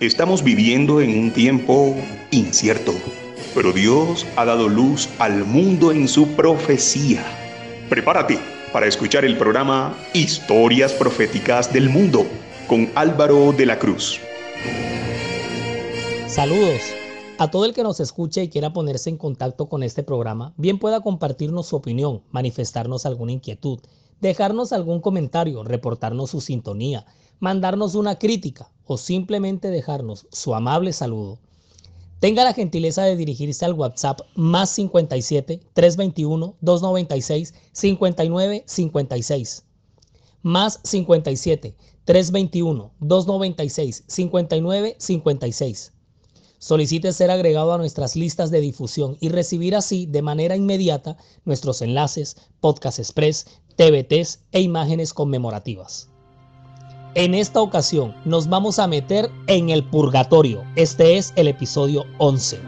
Estamos viviendo en un tiempo incierto, pero Dios ha dado luz al mundo en su profecía. Prepárate para escuchar el programa Historias Proféticas del Mundo con Álvaro de la Cruz. Saludos. A todo el que nos escuche y quiera ponerse en contacto con este programa, bien pueda compartirnos su opinión, manifestarnos alguna inquietud, dejarnos algún comentario, reportarnos su sintonía, mandarnos una crítica o simplemente dejarnos su amable saludo, tenga la gentileza de dirigirse al WhatsApp más 57 321 296 59 56. Más 57 321 296 59 56. Solicite ser agregado a nuestras listas de difusión y recibir así de manera inmediata nuestros enlaces, podcast express, TVTs e imágenes conmemorativas. En esta ocasión nos vamos a meter en el purgatorio. Este es el episodio 11.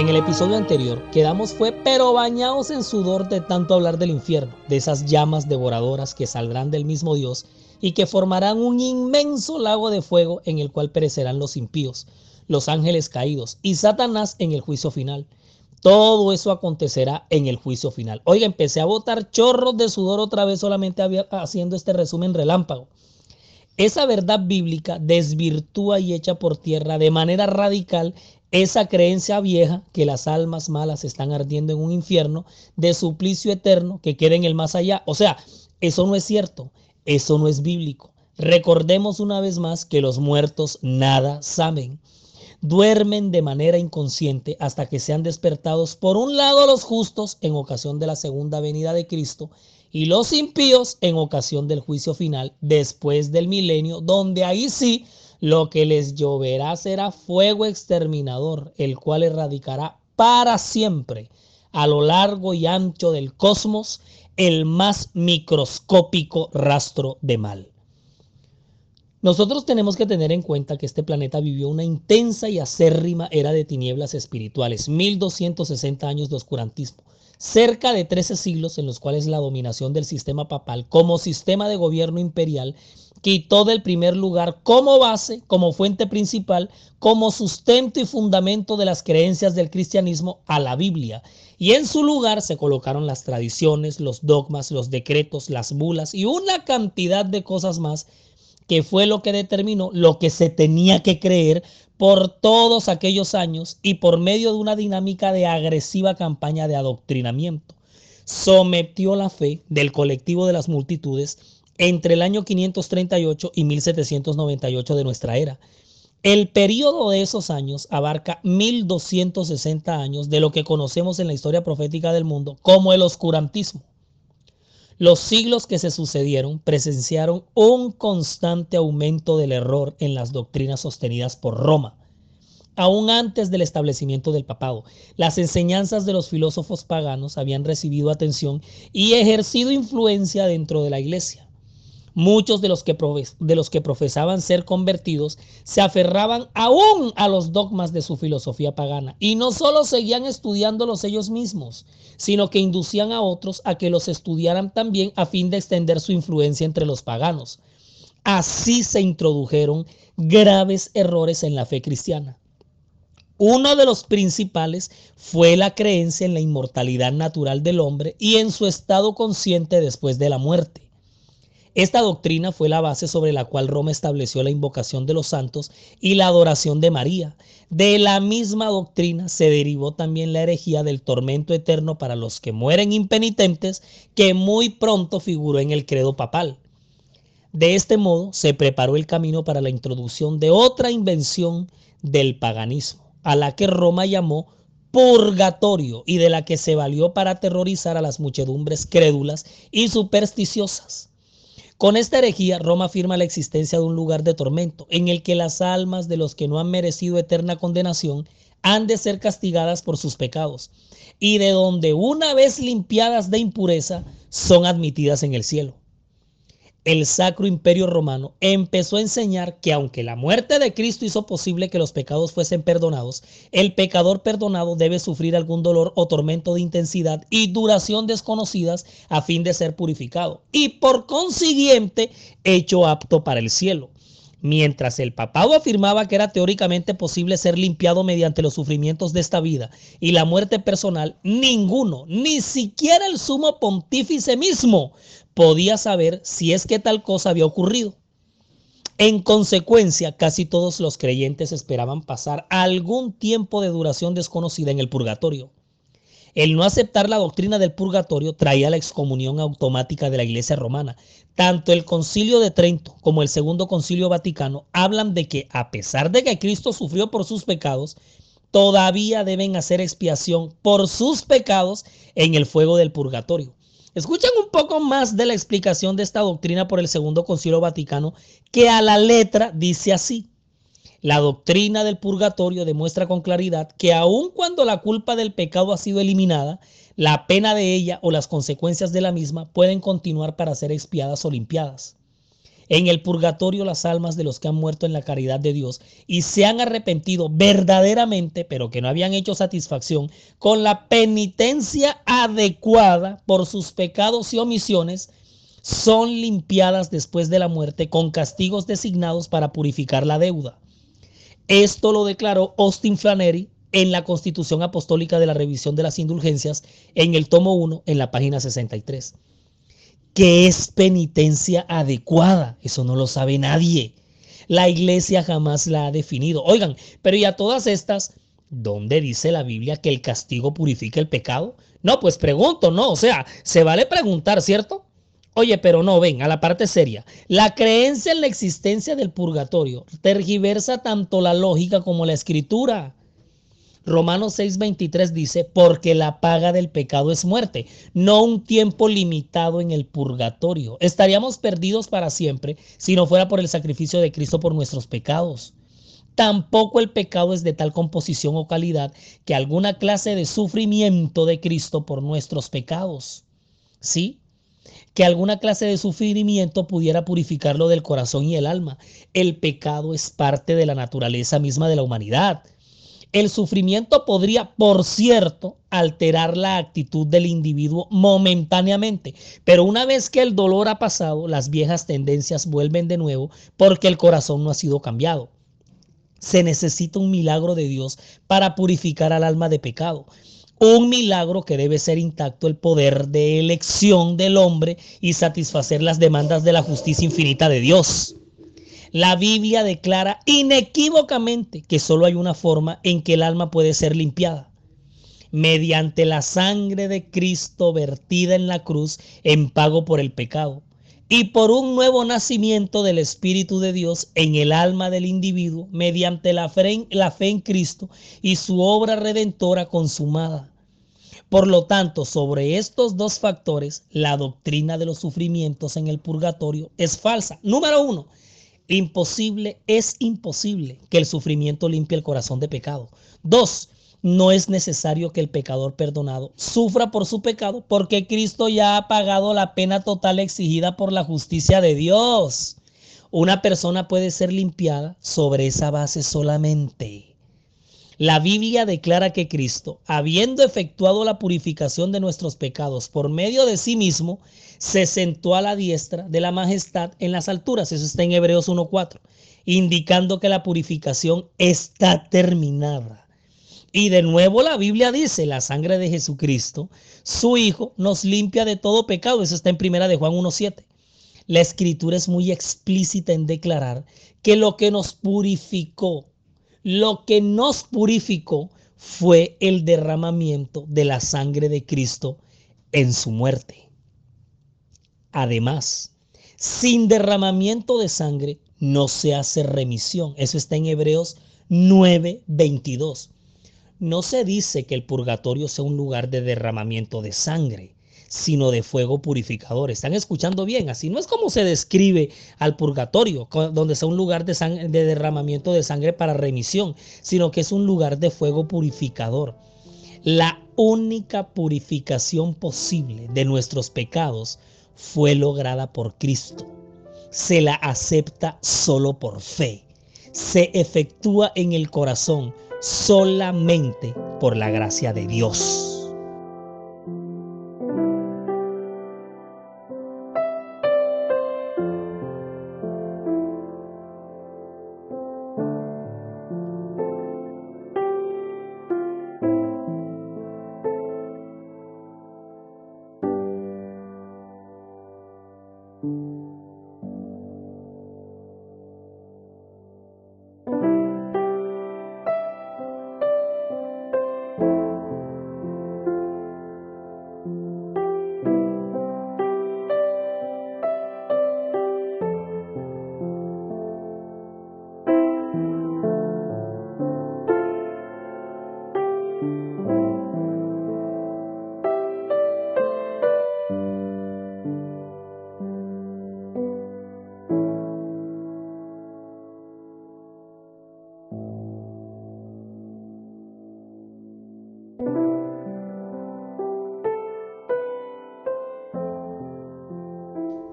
En el episodio anterior quedamos fue pero bañados en sudor de tanto hablar del infierno, de esas llamas devoradoras que saldrán del mismo Dios y que formarán un inmenso lago de fuego en el cual perecerán los impíos, los ángeles caídos y Satanás en el juicio final. Todo eso acontecerá en el juicio final. Oiga, empecé a botar chorros de sudor otra vez solamente haciendo este resumen relámpago. Esa verdad bíblica desvirtúa y echa por tierra de manera radical esa creencia vieja que las almas malas están ardiendo en un infierno de suplicio eterno que queda en el más allá. O sea, eso no es cierto, eso no es bíblico. Recordemos una vez más que los muertos nada saben. Duermen de manera inconsciente hasta que sean despertados por un lado los justos en ocasión de la segunda venida de Cristo y los impíos en ocasión del juicio final después del milenio, donde ahí sí lo que les lloverá será fuego exterminador, el cual erradicará para siempre a lo largo y ancho del cosmos el más microscópico rastro de mal. Nosotros tenemos que tener en cuenta que este planeta vivió una intensa y acérrima era de tinieblas espirituales, 1260 años de oscurantismo, cerca de 13 siglos en los cuales la dominación del sistema papal como sistema de gobierno imperial quitó del primer lugar como base, como fuente principal, como sustento y fundamento de las creencias del cristianismo a la Biblia. Y en su lugar se colocaron las tradiciones, los dogmas, los decretos, las bulas y una cantidad de cosas más que fue lo que determinó lo que se tenía que creer por todos aquellos años y por medio de una dinámica de agresiva campaña de adoctrinamiento. Sometió la fe del colectivo de las multitudes entre el año 538 y 1798 de nuestra era. El periodo de esos años abarca 1260 años de lo que conocemos en la historia profética del mundo como el oscurantismo. Los siglos que se sucedieron presenciaron un constante aumento del error en las doctrinas sostenidas por Roma. Aún antes del establecimiento del papado, las enseñanzas de los filósofos paganos habían recibido atención y ejercido influencia dentro de la iglesia. Muchos de los, que profesaban ser convertidos se aferraban aún a los dogmas de su filosofía pagana y no solo seguían estudiándolos ellos mismos, sino que inducían a otros a que los estudiaran también a fin de extender su influencia entre los paganos. Así se introdujeron graves errores en la fe cristiana. Uno de los principales fue la creencia en la inmortalidad natural del hombre y en su estado consciente después de la muerte. Esta doctrina fue la base sobre la cual Roma estableció la invocación de los santos y la adoración de María. De la misma doctrina se derivó también la herejía del tormento eterno para los que mueren impenitentes, que muy pronto figuró en el credo papal. De este modo se preparó el camino para la introducción de otra invención del paganismo, a la que Roma llamó purgatorio y de la que se valió para aterrorizar a las muchedumbres crédulas y supersticiosas. Con esta herejía, Roma afirma la existencia de un lugar de tormento en el que las almas de los que no han merecido eterna condenación han de ser castigadas por sus pecados y de donde una vez limpiadas de impureza son admitidas en el cielo el Sacro Imperio Romano empezó a enseñar que aunque la muerte de Cristo hizo posible que los pecados fuesen perdonados, el pecador perdonado debe sufrir algún dolor o tormento de intensidad y duración desconocidas a fin de ser purificado y por consiguiente hecho apto para el cielo. Mientras el papado afirmaba que era teóricamente posible ser limpiado mediante los sufrimientos de esta vida y la muerte personal, ninguno, ni siquiera el sumo pontífice mismo, podía saber si es que tal cosa había ocurrido. En consecuencia, casi todos los creyentes esperaban pasar algún tiempo de duración desconocida en el purgatorio. El no aceptar la doctrina del purgatorio traía la excomunión automática de la Iglesia romana. Tanto el concilio de Trento como el segundo concilio vaticano hablan de que a pesar de que Cristo sufrió por sus pecados, todavía deben hacer expiación por sus pecados en el fuego del purgatorio. Escuchen un poco más de la explicación de esta doctrina por el Segundo Concilio Vaticano, que a la letra dice así. La doctrina del purgatorio demuestra con claridad que aun cuando la culpa del pecado ha sido eliminada, la pena de ella o las consecuencias de la misma pueden continuar para ser expiadas o limpiadas en el purgatorio las almas de los que han muerto en la caridad de Dios y se han arrepentido verdaderamente, pero que no habían hecho satisfacción con la penitencia adecuada por sus pecados y omisiones, son limpiadas después de la muerte con castigos designados para purificar la deuda. Esto lo declaró Austin Flannery en la Constitución Apostólica de la Revisión de las Indulgencias en el tomo 1 en la página 63. ¿Qué es penitencia adecuada? Eso no lo sabe nadie. La iglesia jamás la ha definido. Oigan, pero y a todas estas, ¿dónde dice la Biblia que el castigo purifica el pecado? No, pues pregunto, ¿no? O sea, se vale preguntar, ¿cierto? Oye, pero no, ven, a la parte seria. La creencia en la existencia del purgatorio tergiversa tanto la lógica como la escritura. Romanos 6:23 dice, porque la paga del pecado es muerte, no un tiempo limitado en el purgatorio. Estaríamos perdidos para siempre si no fuera por el sacrificio de Cristo por nuestros pecados. Tampoco el pecado es de tal composición o calidad que alguna clase de sufrimiento de Cristo por nuestros pecados. ¿Sí? Que alguna clase de sufrimiento pudiera purificarlo del corazón y el alma. El pecado es parte de la naturaleza misma de la humanidad. El sufrimiento podría, por cierto, alterar la actitud del individuo momentáneamente, pero una vez que el dolor ha pasado, las viejas tendencias vuelven de nuevo porque el corazón no ha sido cambiado. Se necesita un milagro de Dios para purificar al alma de pecado. Un milagro que debe ser intacto el poder de elección del hombre y satisfacer las demandas de la justicia infinita de Dios. La Biblia declara inequívocamente que solo hay una forma en que el alma puede ser limpiada. Mediante la sangre de Cristo vertida en la cruz en pago por el pecado y por un nuevo nacimiento del Espíritu de Dios en el alma del individuo mediante la fe, en, la fe en Cristo y su obra redentora consumada. Por lo tanto, sobre estos dos factores, la doctrina de los sufrimientos en el purgatorio es falsa. Número uno, Imposible, es imposible que el sufrimiento limpie el corazón de pecado. Dos, no es necesario que el pecador perdonado sufra por su pecado porque Cristo ya ha pagado la pena total exigida por la justicia de Dios. Una persona puede ser limpiada sobre esa base solamente. La Biblia declara que Cristo, habiendo efectuado la purificación de nuestros pecados por medio de sí mismo, se sentó a la diestra de la majestad en las alturas. Eso está en Hebreos 1.4, indicando que la purificación está terminada. Y de nuevo la Biblia dice, la sangre de Jesucristo, su Hijo, nos limpia de todo pecado. Eso está en primera de Juan 1.7. La escritura es muy explícita en declarar que lo que nos purificó lo que nos purificó fue el derramamiento de la sangre de Cristo en su muerte. Además, Sin derramamiento de sangre no se hace remisión. Eso está en Hebreos 9:22. No se dice que el purgatorio sea un lugar de derramamiento de sangre, sino de fuego purificador. ¿Están escuchando bien? Así no es como se describe al purgatorio, donde sea un lugar de, de derramamiento de sangre para remisión, sino que es un lugar de fuego purificador. La única purificación posible de nuestros pecados fue lograda por Cristo. Se la acepta solo por fe. Se efectúa en el corazón solamente por la gracia de Dios.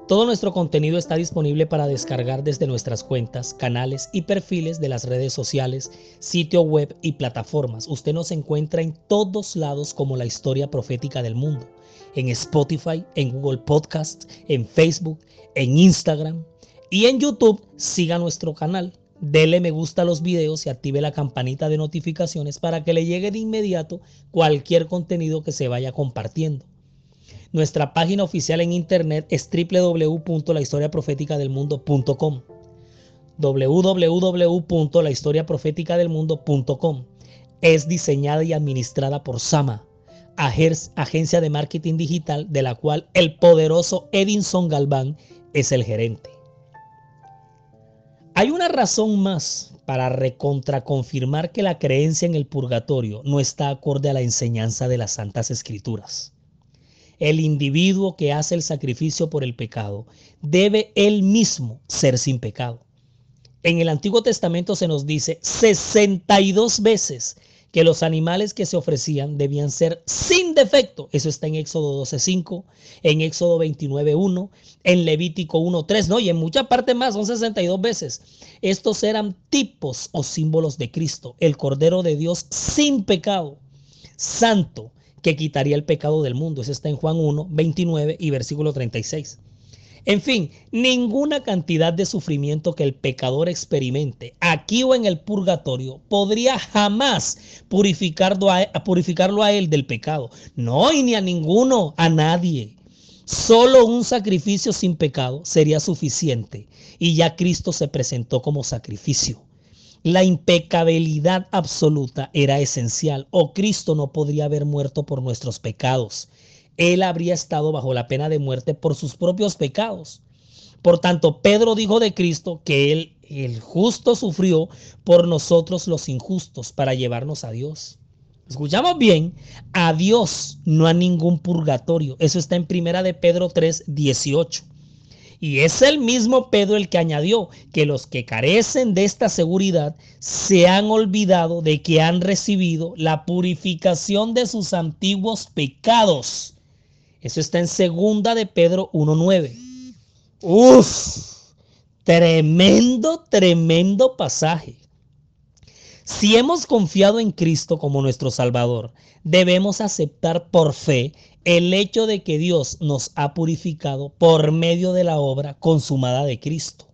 Todo nuestro contenido está disponible para descargar desde nuestras cuentas, canales y perfiles de las redes sociales, sitio web y plataformas. Usted nos encuentra en todos lados como la historia profética del mundo. En Spotify, en Google Podcast, en Facebook, en Instagram y en YouTube. Siga nuestro canal. Dele me gusta a los videos y active la campanita de notificaciones para que le llegue de inmediato cualquier contenido que se vaya compartiendo. Nuestra página oficial en internet es www.lahistoriaprofeticadelmundo.com www.lahistoriaprofeticadelmundo.com Es diseñada y administrada por Sama, agencia de marketing digital de la cual el poderoso Edinson Galván es el gerente. Hay una razón más para recontraconfirmar que la creencia en el purgatorio no está acorde a la enseñanza de las Santas Escrituras el individuo que hace el sacrificio por el pecado debe él mismo ser sin pecado. En el Antiguo Testamento se nos dice 62 veces que los animales que se ofrecían debían ser sin defecto. Eso está en Éxodo 12.5, en Éxodo 29.1, en Levítico 1.3, ¿no? Y en muchas partes más, son 62 veces. Estos eran tipos o símbolos de Cristo, el Cordero de Dios sin pecado, santo, que quitaría el pecado del mundo. Eso está en Juan 1, 29 y versículo 36. En fin, ninguna cantidad de sufrimiento que el pecador experimente aquí o en el purgatorio podría jamás purificarlo a, purificarlo a él del pecado. No, y ni a ninguno, a nadie. Solo un sacrificio sin pecado sería suficiente y ya Cristo se presentó como sacrificio. La impecabilidad absoluta era esencial o Cristo no podría haber muerto por nuestros pecados. Él habría estado bajo la pena de muerte por sus propios pecados. Por tanto, Pedro dijo de Cristo que él, el justo, sufrió por nosotros los injustos para llevarnos a Dios. Escuchamos bien, a Dios, no a ningún purgatorio. Eso está en Primera de Pedro 3, 18. Y es el mismo Pedro el que añadió que los que carecen de esta seguridad se han olvidado de que han recibido la purificación de sus antiguos pecados. Eso está en segunda de Pedro 1.9. Uf, tremendo, tremendo pasaje. Si hemos confiado en Cristo como nuestro Salvador, debemos aceptar por fe el hecho de que Dios nos ha purificado por medio de la obra consumada de Cristo.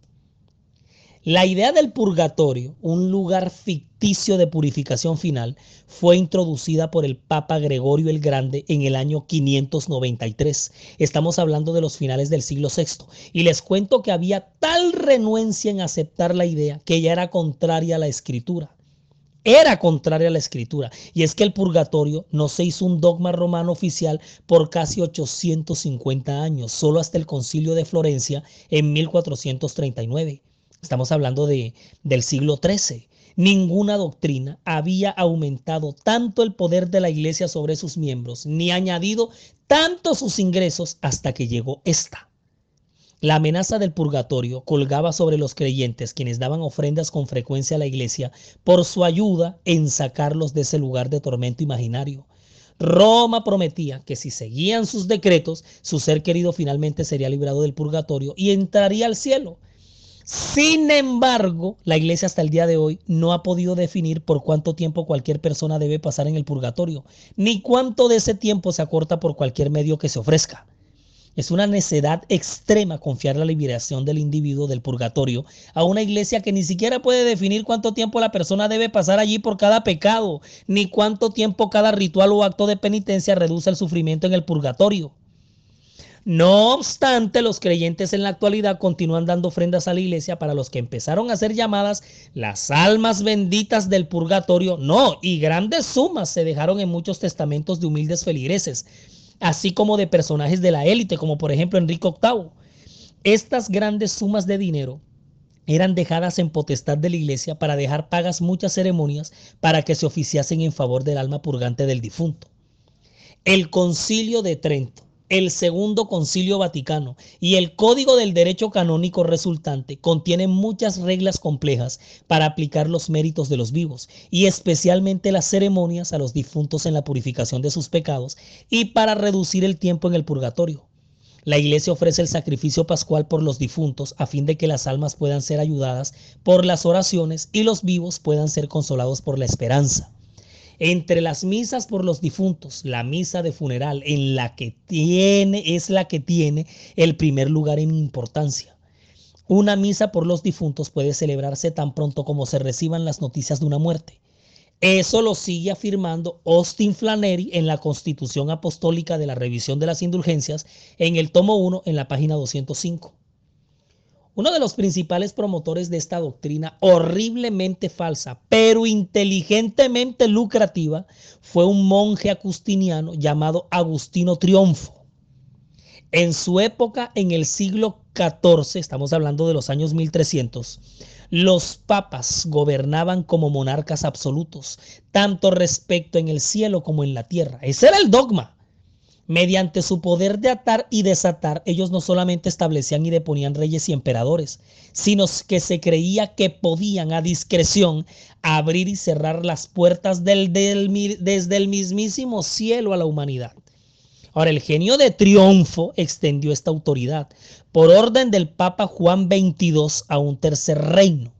La idea del purgatorio, un lugar ficticio de purificación final, fue introducida por el Papa Gregorio el Grande en el año 593. Estamos hablando de los finales del siglo VI. Y les cuento que había tal renuencia en aceptar la idea que ya era contraria a la escritura. Era contraria a la escritura. Y es que el purgatorio no se hizo un dogma romano oficial por casi 850 años, solo hasta el concilio de Florencia en 1439. Estamos hablando de, del siglo XIII. Ninguna doctrina había aumentado tanto el poder de la iglesia sobre sus miembros, ni añadido tanto sus ingresos hasta que llegó esta. La amenaza del purgatorio colgaba sobre los creyentes quienes daban ofrendas con frecuencia a la iglesia por su ayuda en sacarlos de ese lugar de tormento imaginario. Roma prometía que si seguían sus decretos, su ser querido finalmente sería librado del purgatorio y entraría al cielo. Sin embargo, la iglesia hasta el día de hoy no ha podido definir por cuánto tiempo cualquier persona debe pasar en el purgatorio, ni cuánto de ese tiempo se acorta por cualquier medio que se ofrezca. Es una necedad extrema confiar la liberación del individuo del purgatorio a una iglesia que ni siquiera puede definir cuánto tiempo la persona debe pasar allí por cada pecado, ni cuánto tiempo cada ritual o acto de penitencia reduce el sufrimiento en el purgatorio. No obstante, los creyentes en la actualidad continúan dando ofrendas a la iglesia para los que empezaron a ser llamadas las almas benditas del purgatorio. No, y grandes sumas se dejaron en muchos testamentos de humildes feligreses así como de personajes de la élite, como por ejemplo Enrique VIII. Estas grandes sumas de dinero eran dejadas en potestad de la iglesia para dejar pagas muchas ceremonias para que se oficiasen en favor del alma purgante del difunto. El concilio de Trento el segundo concilio vaticano y el código del derecho canónico resultante contienen muchas reglas complejas para aplicar los méritos de los vivos y especialmente las ceremonias a los difuntos en la purificación de sus pecados y para reducir el tiempo en el purgatorio. La iglesia ofrece el sacrificio pascual por los difuntos a fin de que las almas puedan ser ayudadas por las oraciones y los vivos puedan ser consolados por la esperanza. Entre las misas por los difuntos, la misa de funeral en la que tiene es la que tiene el primer lugar en importancia. Una misa por los difuntos puede celebrarse tan pronto como se reciban las noticias de una muerte. Eso lo sigue afirmando Austin Flannery en la Constitución Apostólica de la Revisión de las Indulgencias en el tomo 1 en la página 205. Uno de los principales promotores de esta doctrina horriblemente falsa, pero inteligentemente lucrativa, fue un monje agustiniano llamado Agustino Triunfo. En su época, en el siglo XIV, estamos hablando de los años 1300, los papas gobernaban como monarcas absolutos, tanto respecto en el cielo como en la tierra. Ese era el dogma. Mediante su poder de atar y desatar, ellos no solamente establecían y deponían reyes y emperadores, sino que se creía que podían a discreción abrir y cerrar las puertas del, desde el mismísimo cielo a la humanidad. Ahora, el genio de triunfo extendió esta autoridad por orden del Papa Juan XXII a un tercer reino.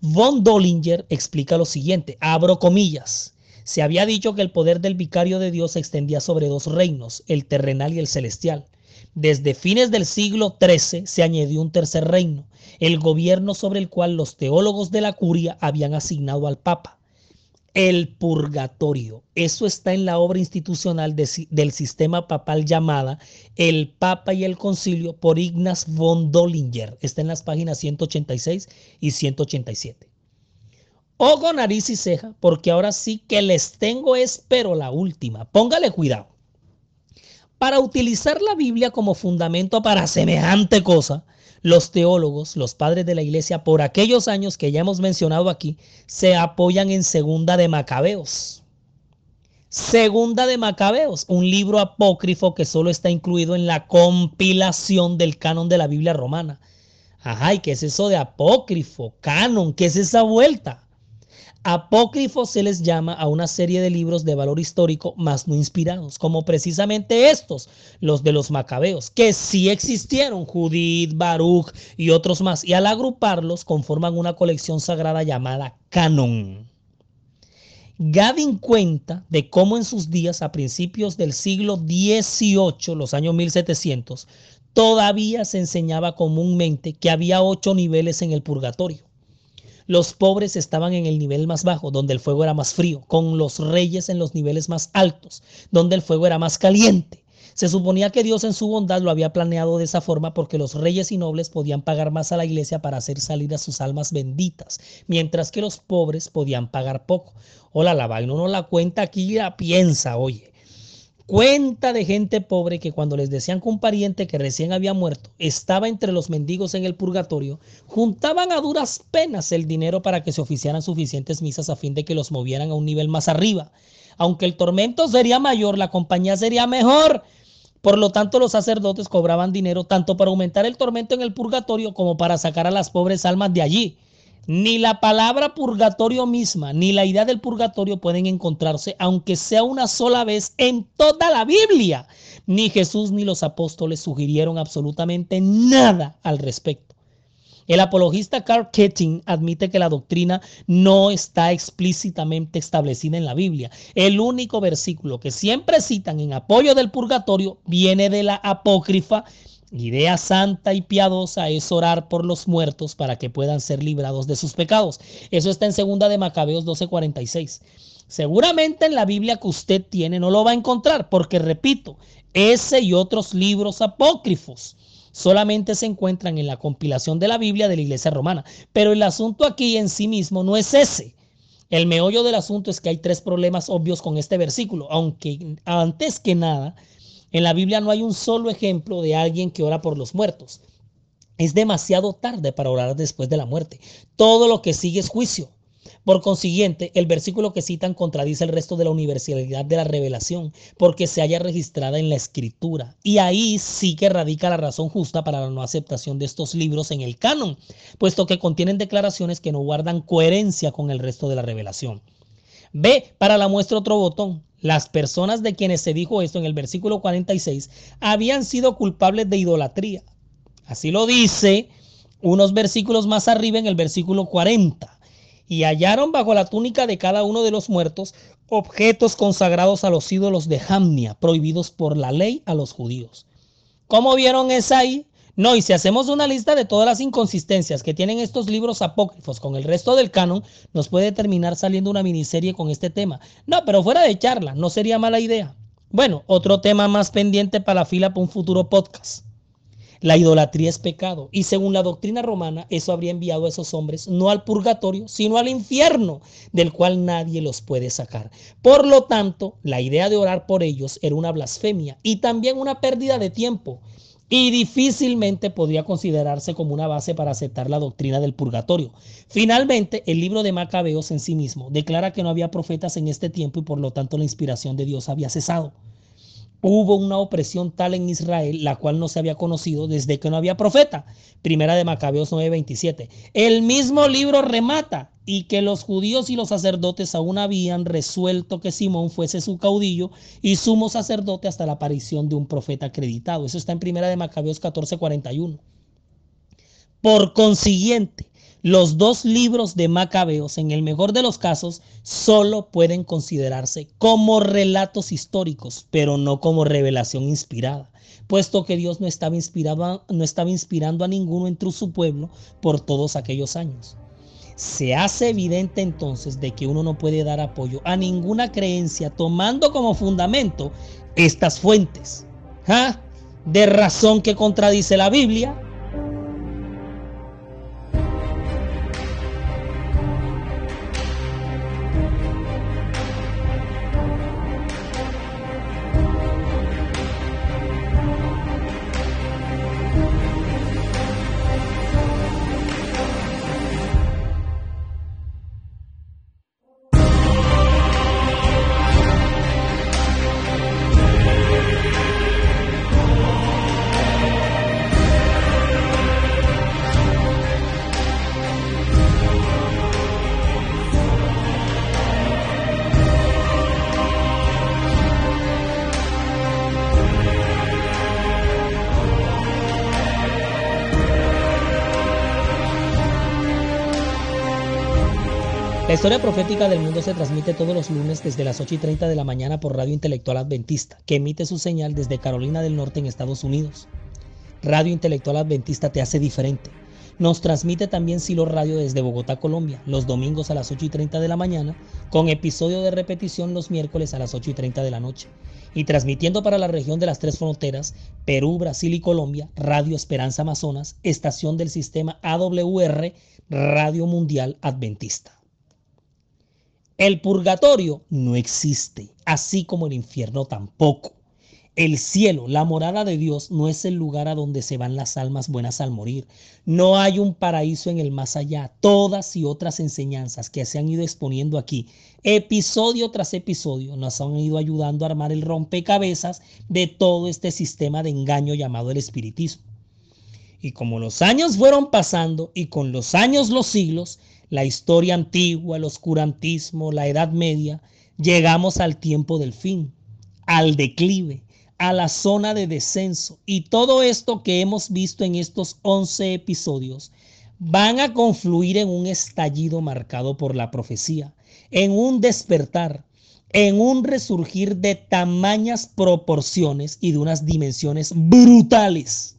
Von Dollinger explica lo siguiente, abro comillas. Se había dicho que el poder del vicario de Dios se extendía sobre dos reinos, el terrenal y el celestial. Desde fines del siglo XIII se añadió un tercer reino, el gobierno sobre el cual los teólogos de la curia habían asignado al Papa. El purgatorio. Eso está en la obra institucional del sistema papal llamada El Papa y el Concilio por Ignaz von Dollinger. Está en las páginas 186 y 187. Ojo, nariz y ceja, porque ahora sí que les tengo espero la última. Póngale cuidado. Para utilizar la Biblia como fundamento para semejante cosa, los teólogos, los padres de la iglesia, por aquellos años que ya hemos mencionado aquí, se apoyan en Segunda de Macabeos. Segunda de Macabeos, un libro apócrifo que solo está incluido en la compilación del canon de la Biblia romana. Ajá, ¿y qué es eso de apócrifo? Canon, ¿qué es esa vuelta? Apócrifos se les llama a una serie de libros de valor histórico más no inspirados, como precisamente estos, los de los macabeos, que sí existieron, Judith, Baruch y otros más, y al agruparlos conforman una colección sagrada llamada Canon. Gavin cuenta de cómo en sus días, a principios del siglo XVIII, los años 1700, todavía se enseñaba comúnmente que había ocho niveles en el purgatorio los pobres estaban en el nivel más bajo, donde el fuego era más frío, con los reyes en los niveles más altos, donde el fuego era más caliente. Se suponía que Dios en su bondad lo había planeado de esa forma porque los reyes y nobles podían pagar más a la iglesia para hacer salir a sus almas benditas, mientras que los pobres podían pagar poco. Hola, la vaina no la cuenta aquí, la piensa, oye. Cuenta de gente pobre que cuando les decían que un pariente que recién había muerto estaba entre los mendigos en el purgatorio, juntaban a duras penas el dinero para que se oficiaran suficientes misas a fin de que los movieran a un nivel más arriba. Aunque el tormento sería mayor, la compañía sería mejor. Por lo tanto, los sacerdotes cobraban dinero tanto para aumentar el tormento en el purgatorio como para sacar a las pobres almas de allí. Ni la palabra purgatorio misma, ni la idea del purgatorio pueden encontrarse, aunque sea una sola vez en toda la Biblia. Ni Jesús ni los apóstoles sugirieron absolutamente nada al respecto. El apologista Carl Ketting admite que la doctrina no está explícitamente establecida en la Biblia. El único versículo que siempre citan en apoyo del purgatorio viene de la apócrifa idea santa y piadosa es orar por los muertos para que puedan ser librados de sus pecados. Eso está en segunda de Macabeos 12:46. Seguramente en la Biblia que usted tiene no lo va a encontrar, porque repito, ese y otros libros apócrifos solamente se encuentran en la compilación de la Biblia de la Iglesia Romana. Pero el asunto aquí en sí mismo no es ese. El meollo del asunto es que hay tres problemas obvios con este versículo, aunque antes que nada, en la Biblia no hay un solo ejemplo de alguien que ora por los muertos. Es demasiado tarde para orar después de la muerte. Todo lo que sigue es juicio. Por consiguiente, el versículo que citan contradice el resto de la universalidad de la revelación, porque se haya registrada en la escritura. Y ahí sí que radica la razón justa para la no aceptación de estos libros en el canon, puesto que contienen declaraciones que no guardan coherencia con el resto de la revelación. Ve para la muestra otro botón. Las personas de quienes se dijo esto en el versículo 46 habían sido culpables de idolatría. Así lo dice unos versículos más arriba en el versículo 40. Y hallaron bajo la túnica de cada uno de los muertos objetos consagrados a los ídolos de Jamnia, prohibidos por la ley a los judíos. ¿Cómo vieron esa ahí? No, y si hacemos una lista de todas las inconsistencias que tienen estos libros apócrifos con el resto del canon, nos puede terminar saliendo una miniserie con este tema. No, pero fuera de charla, no sería mala idea. Bueno, otro tema más pendiente para la fila para un futuro podcast. La idolatría es pecado y según la doctrina romana eso habría enviado a esos hombres no al purgatorio, sino al infierno, del cual nadie los puede sacar. Por lo tanto, la idea de orar por ellos era una blasfemia y también una pérdida de tiempo y difícilmente podría considerarse como una base para aceptar la doctrina del purgatorio. Finalmente, el libro de Macabeos en sí mismo declara que no había profetas en este tiempo y por lo tanto la inspiración de Dios había cesado. Hubo una opresión tal en Israel, la cual no se había conocido desde que no había profeta. Primera de Macabeos 9:27. El mismo libro remata y que los judíos y los sacerdotes aún habían resuelto que Simón fuese su caudillo y sumo sacerdote hasta la aparición de un profeta acreditado. Eso está en Primera de Macabeos 14:41. Por consiguiente, los dos libros de Macabeos, en el mejor de los casos, solo pueden considerarse como relatos históricos, pero no como revelación inspirada, puesto que Dios no estaba, inspirado, no estaba inspirando a ninguno entre su pueblo por todos aquellos años. Se hace evidente entonces de que uno no puede dar apoyo a ninguna creencia tomando como fundamento estas fuentes. ¿Ah? De razón que contradice la Biblia, historia profética del mundo se transmite todos los lunes desde las 8 y 30 de la mañana por Radio Intelectual Adventista, que emite su señal desde Carolina del Norte en Estados Unidos. Radio Intelectual Adventista te hace diferente. Nos transmite también Silo Radio desde Bogotá, Colombia, los domingos a las 8 y 30 de la mañana, con episodio de repetición los miércoles a las 8 y 30 de la noche. Y transmitiendo para la región de las tres fronteras, Perú, Brasil y Colombia, Radio Esperanza Amazonas, estación del sistema AWR, Radio Mundial Adventista. El purgatorio no existe, así como el infierno tampoco. El cielo, la morada de Dios, no es el lugar a donde se van las almas buenas al morir. No hay un paraíso en el más allá. Todas y otras enseñanzas que se han ido exponiendo aquí, episodio tras episodio, nos han ido ayudando a armar el rompecabezas de todo este sistema de engaño llamado el espiritismo. Y como los años fueron pasando y con los años los siglos, la historia antigua, el oscurantismo, la Edad Media, llegamos al tiempo del fin, al declive, a la zona de descenso. Y todo esto que hemos visto en estos 11 episodios van a confluir en un estallido marcado por la profecía, en un despertar, en un resurgir de tamañas proporciones y de unas dimensiones brutales.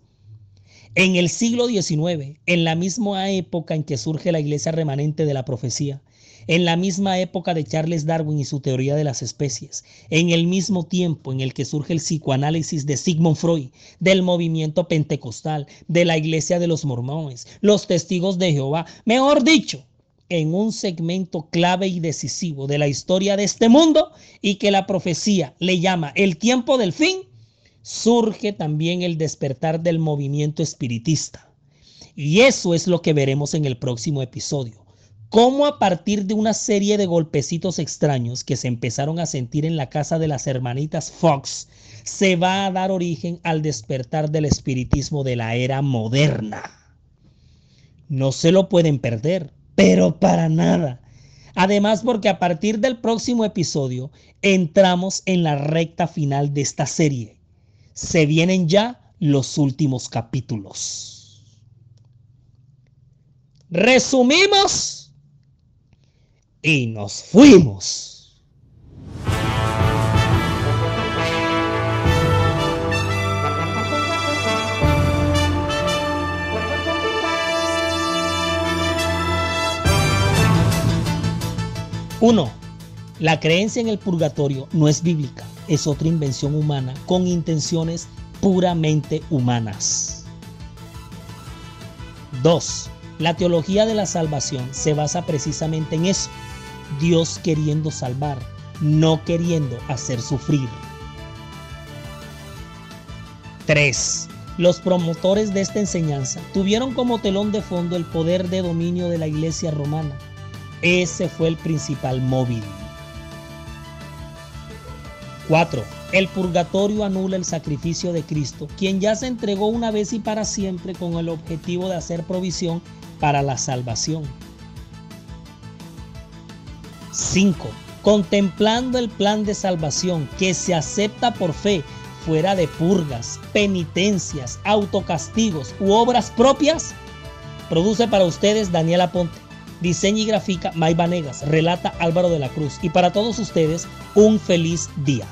En el siglo XIX, en la misma época en que surge la iglesia remanente de la profecía, en la misma época de Charles Darwin y su teoría de las especies, en el mismo tiempo en el que surge el psicoanálisis de Sigmund Freud, del movimiento pentecostal, de la iglesia de los mormones, los testigos de Jehová, mejor dicho, en un segmento clave y decisivo de la historia de este mundo y que la profecía le llama el tiempo del fin, surge también el despertar del movimiento espiritista. Y eso es lo que veremos en el próximo episodio cómo a partir de una serie de golpecitos extraños que se empezaron a sentir en la casa de las hermanitas Fox, se va a dar origen al despertar del espiritismo de la era moderna. No se lo pueden perder, pero para nada. Además, porque a partir del próximo episodio entramos en la recta final de esta serie. Se vienen ya los últimos capítulos. Resumimos y nos fuimos. Uno, la creencia en el purgatorio no es bíblica, es otra invención humana con intenciones puramente humanas. 2. La teología de la salvación se basa precisamente en eso, Dios queriendo salvar, no queriendo hacer sufrir. 3. Los promotores de esta enseñanza tuvieron como telón de fondo el poder de dominio de la iglesia romana. Ese fue el principal móvil. 4. El purgatorio anula el sacrificio de Cristo, quien ya se entregó una vez y para siempre con el objetivo de hacer provisión para la salvación. 5. Contemplando el plan de salvación que se acepta por fe fuera de purgas, penitencias, autocastigos u obras propias, produce para ustedes Daniela Ponte. Diseña y grafica May Vanegas, relata Álvaro de la Cruz y para todos ustedes un feliz día.